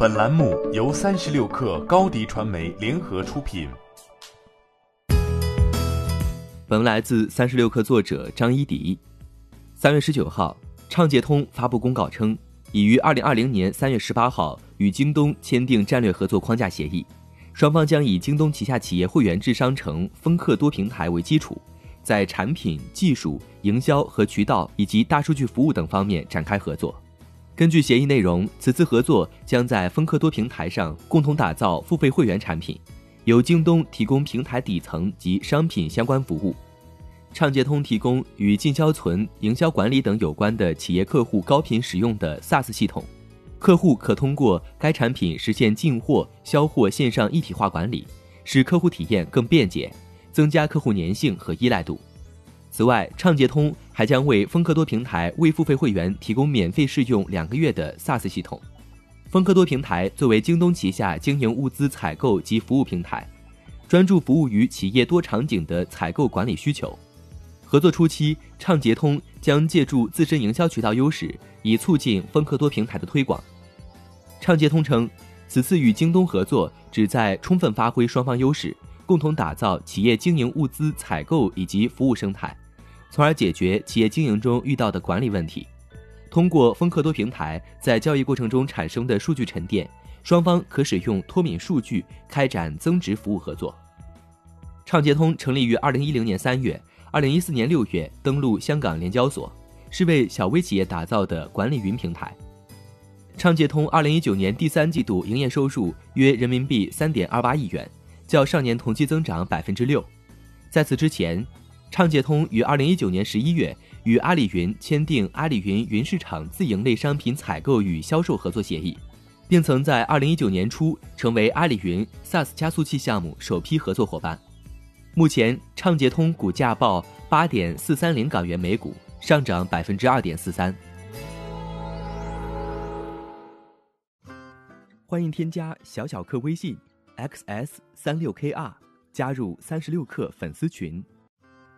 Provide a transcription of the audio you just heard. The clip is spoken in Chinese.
本栏目由三十六氪高低传媒联合出品。本文来自三十六氪作者张一迪。三月十九号，畅捷通发布公告称，已于二零二零年三月十八号与京东签订战略合作框架协议，双方将以京东旗下企业会员制商城丰客多平台为基础，在产品、技术、营销和渠道以及大数据服务等方面展开合作。根据协议内容，此次合作将在丰客多平台上共同打造付费会员产品。由京东提供平台底层及商品相关服务，畅捷通提供与进销存、营销管理等有关的企业客户高频使用的 SaaS 系统，客户可通过该产品实现进货、销货线上一体化管理，使客户体验更便捷，增加客户粘性和依赖度。此外，畅捷通还将为丰客多平台未付费会员提供免费试用两个月的 SaaS 系统。丰客多平台作为京东旗下经营物资采购及服务平台，专注服务于企业多场景的采购管理需求。合作初期，畅捷通将借助自身营销渠道优势，以促进丰客多平台的推广。畅捷通称，此次与京东合作旨在充分发挥双方优势，共同打造企业经营物资采购以及服务生态，从而解决企业经营中遇到的管理问题。通过丰客多平台在交易过程中产生的数据沉淀，双方可使用脱敏数据开展增值服务合作。畅捷通成立于二零一零年三月，二零一四年六月登陆香港联交所，是为小微企业打造的管理云平台。畅捷通二零一九年第三季度营业收入约人民币三点二八亿元，较上年同期增长百分之六。在此之前，畅捷通于二零一九年十一月。与阿里云签订阿里云云市场自营类商品采购与销售合作协议，并曾在二零一九年初成为阿里云 SaaS 加速器项目首批合作伙伴。目前，畅捷通股价报八点四三零港元每股，上涨百分之二点四三。欢迎添加小小客微信 xs 三六 kr，加入三十六氪粉丝群。